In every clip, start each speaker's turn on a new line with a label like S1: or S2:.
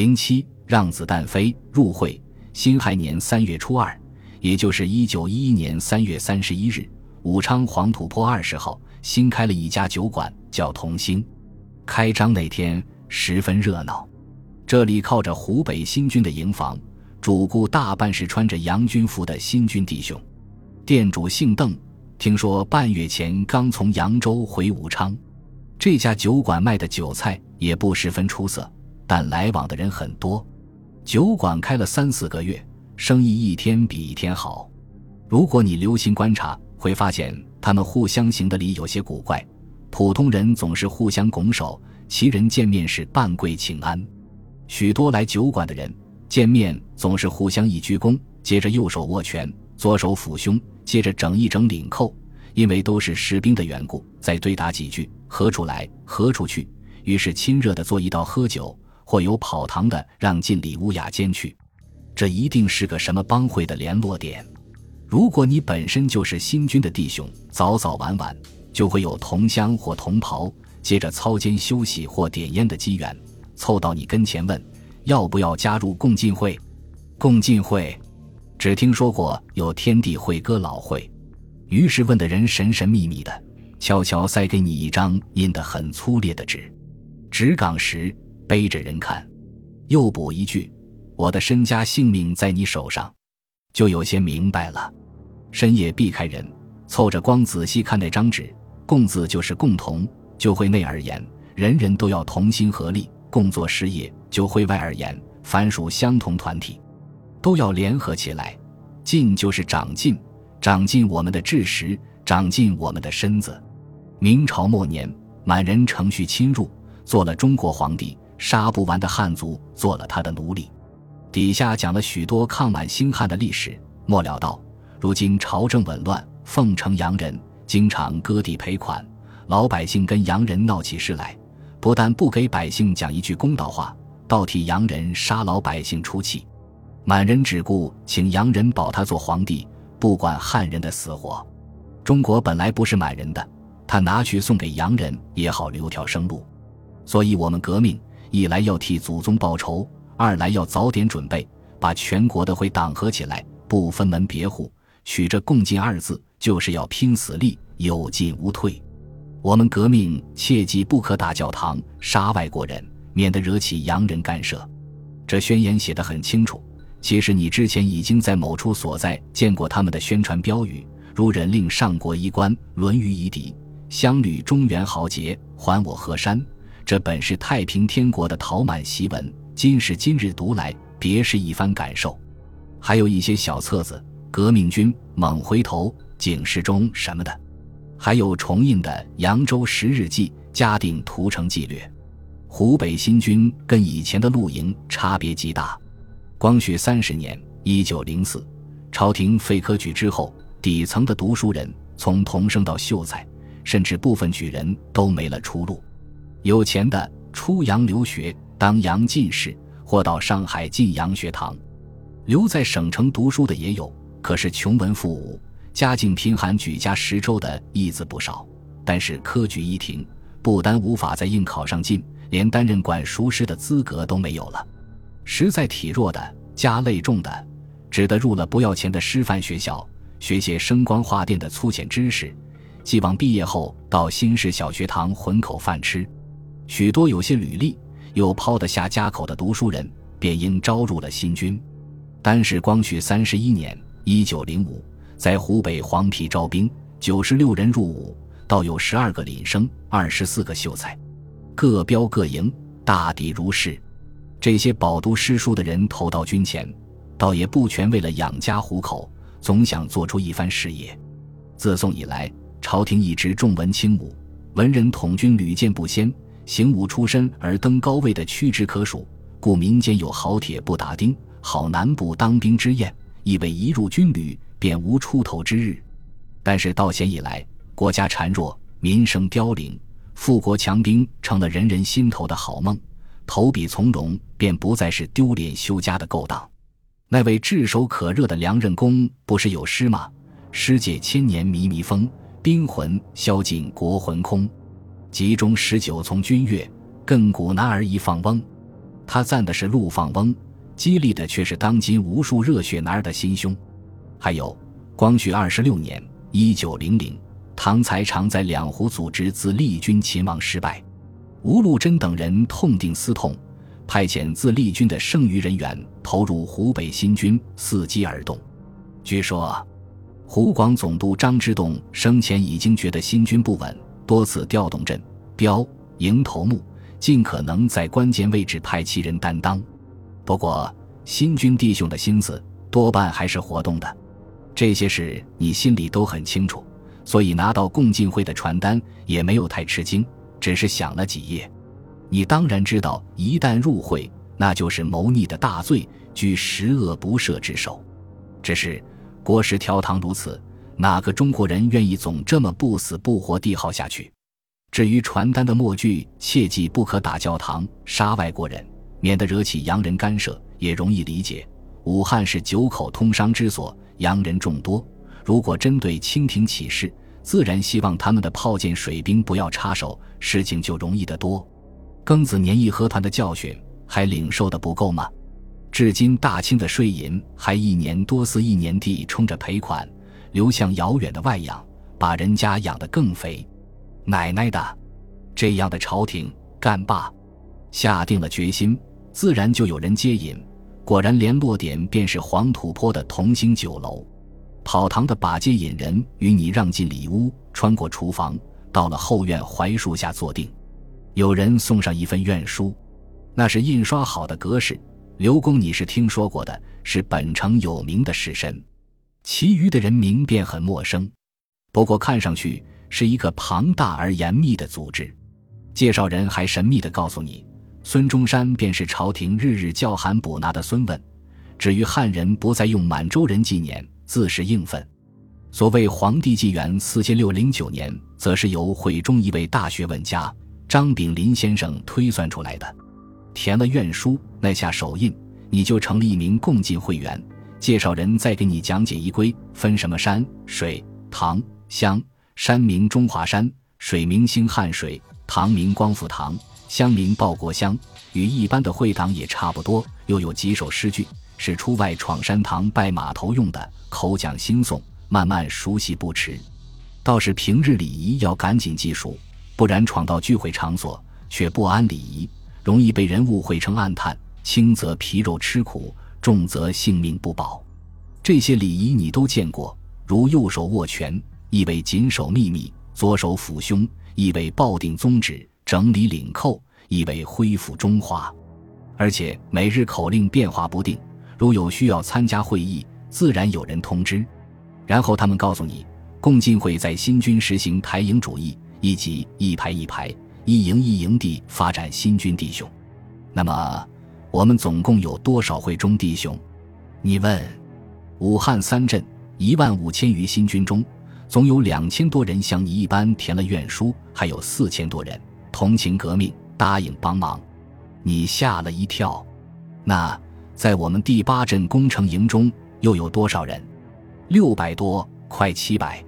S1: 零七让子弹飞入会。辛亥年三月初二，也就是一九一一年三月三十一日，武昌黄土坡二十号新开了一家酒馆，叫同兴。开张那天十分热闹，这里靠着湖北新军的营房，主顾大半是穿着洋军服的新军弟兄。店主姓邓，听说半月前刚从扬州回武昌。这家酒馆卖的酒菜也不十分出色，但来往的人很多。酒馆开了三四个月，生意一天比一天好。如果你留心观察，会发现他们互相行的礼有些古怪。普通人总是互相拱手，其人见面时半跪请安。许多来酒馆的人见面总是互相一鞠躬，接着右手握拳，左手抚胸，接着整一整领扣。因为都是士兵的缘故，再对答几句，何处来，何处去，于是亲热的坐一道喝酒，或有跑堂的让进里屋雅间去。这一定是个什么帮会的联络点。如果你本身就是新军的弟兄，早早晚晚就会有同乡或同袍，接着操间休息或点烟的机缘，凑到你跟前问，要不要加入共进会？共进会，只听说过有天地会歌老会。于是问的人神神秘秘的，悄悄塞给你一张印得很粗劣的纸，纸岗时背着人看，又补一句：“我的身家性命在你手上。”就有些明白了。深夜避开人，凑着光仔细看那张纸，“共”字就是共同；就会内而言，人人都要同心合力，共做事业；就会外而言，凡属相同团体，都要联合起来。进就是长进。长进我们的智识，长进我们的身子。明朝末年，满人乘序侵入，做了中国皇帝，杀不完的汉族做了他的奴隶。底下讲了许多抗满兴汉的历史。末了道：如今朝政紊乱，奉承洋人，经常割地赔款，老百姓跟洋人闹起事来，不但不给百姓讲一句公道话，倒替洋人杀老百姓出气。满人只顾请洋人保他做皇帝。不管汉人的死活，中国本来不是满人的，他拿去送给洋人也好留条生路。所以，我们革命一来要替祖宗报仇，二来要早点准备，把全国的会党合起来，不分门别户，取这“共进”二字，就是要拼死力，有进无退。我们革命切记不可打教堂、杀外国人，免得惹起洋人干涉。这宣言写得很清楚。其实你之前已经在某处所在见过他们的宣传标语，如“忍令上国衣冠，论语夷狄，乡旅中原豪杰，还我河山”。这本是太平天国的陶满檄文，今时今日读来，别是一番感受。还有一些小册子，《革命军》《猛回头》《警示钟》什么的，还有重印的《扬州十日记》《嘉定屠城纪略》。湖北新军跟以前的露营差别极大。光绪三十年（一九零四），朝廷废科举之后，底层的读书人，从童生到秀才，甚至部分举人都没了出路。有钱的出洋留学，当洋进士，或到上海进洋学堂；留在省城读书的也有，可是穷文富武、家境贫寒、举家十州的一字不少。但是科举一停，不单无法在应考上进，连担任管塾师的资格都没有了。实在体弱的、家累重的，只得入了不要钱的师范学校，学些声光画电的粗浅知识，寄望毕业后到新式小学堂混口饭吃。许多有些履历又抛得下家口的读书人，便应招入了新军。单是光绪三十一年（一九零五），在湖北黄陂招兵，九十六人入伍，倒有十二个领生，二十四个秀才，各标各营，大抵如是。这些饱读诗书的人投到军前，倒也不全为了养家糊口，总想做出一番事业。自宋以来，朝廷一直重文轻武，文人统军屡见不鲜，行武出身而登高位的屈指可数。故民间有“好铁不打钉，好男不当兵”之谚，以为一入军旅便无出头之日。但是到贤以来，国家孱弱，民生凋零，富国强兵成了人人心头的好梦。投笔从戎，便不再是丢脸休家的勾当。那位炙手可热的梁任公不是有诗吗？诗界千年靡靡风，兵魂消尽国魂空。集中十九从军乐，亘古男儿一放翁。他赞的是陆放翁，激励的却是当今无数热血男儿的心胸。还有，光绪二十六年（一九零零），唐才常在两湖组织自立军勤王失败，吴禄贞等人痛定思痛，派遣自立军的剩余人员投入湖北新军，伺机而动。据说，湖广总督张之洞生前已经觉得新军不稳，多次调动镇、标、营头目，尽可能在关键位置派其人担当。不过，新军弟兄的心思多半还是活动的。这些事你心里都很清楚，所以拿到共进会的传单也没有太吃惊，只是想了几页。你当然知道，一旦入会，那就是谋逆的大罪，居十恶不赦之首。只是国事条堂如此，哪个中国人愿意总这么不死不活地耗下去？至于传单的末句，切记不可打教堂、杀外国人，免得惹起洋人干涉，也容易理解。武汉是九口通商之所。洋人众多，如果针对清廷起事，自然希望他们的炮舰、水兵不要插手，事情就容易得多。庚子年义和团的教训还领受的不够吗？至今大清的税银还一年多似一年地冲着赔款流向遥远的外养，把人家养得更肥。奶奶的，这样的朝廷干罢，下定了决心，自然就有人接引。果然，联络点便是黄土坡的同兴酒楼。跑堂的把接引人与你让进里屋，穿过厨房，到了后院槐树下坐定。有人送上一份愿书，那是印刷好的格式。刘公，你是听说过的，是本城有名的士绅。其余的人名便很陌生，不过看上去是一个庞大而严密的组织。介绍人还神秘地告诉你。孙中山便是朝廷日日叫喊捕拿的孙问，至于汉人不再用满洲人纪年，自是应分。所谓皇帝纪元四千六零九年，则是由会中一位大学问家张炳麟先生推算出来的。填了愿书，那下手印，你就成了一名共进会员。介绍人再给你讲解一规，分什么山水堂乡，山名中华山，水名兴汉水，堂名光复堂。乡名报国乡，与一般的会堂也差不多。又有几首诗句，是出外闯山堂拜码头用的，口讲新诵，慢慢熟悉不迟。倒是平日礼仪要赶紧记熟，不然闯到聚会场所却不安礼仪，容易被人误会成暗探。轻则皮肉吃苦，重则性命不保。这些礼仪你都见过，如右手握拳，意为紧守秘密；左手抚胸，意为抱定宗旨。整理领扣，意为恢复中华，而且每日口令变化不定。如有需要参加会议，自然有人通知。然后他们告诉你，共进会在新军实行台营主义，以及一排一排、一营一营地发展新军弟兄。那么，我们总共有多少会中弟兄？你问。武汉三镇一万五千余新军中，总有两千多人像你一般填了愿书，还有四千多人。同情革命，答应帮忙，你吓了一跳。那在我们第八镇工程营中又有多少人？六百多，快七百，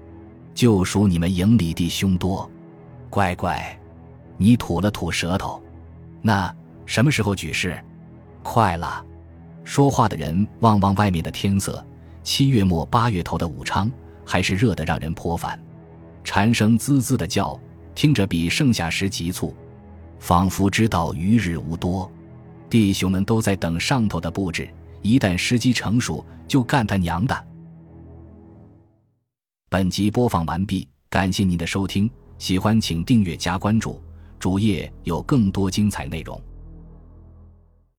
S1: 就属你们营里弟兄多。乖乖，你吐了吐舌头。那什么时候举事？快了。说话的人望望外面的天色，七月末八月头的武昌还是热得让人颇烦。蝉声滋滋的叫。听着比盛夏时急促，仿佛知道余日无多。弟兄们都在等上头的布置，一旦时机成熟，就干他娘的！本集播放完毕，感谢您的收听，喜欢请订阅加关注，主页有更多精彩内容。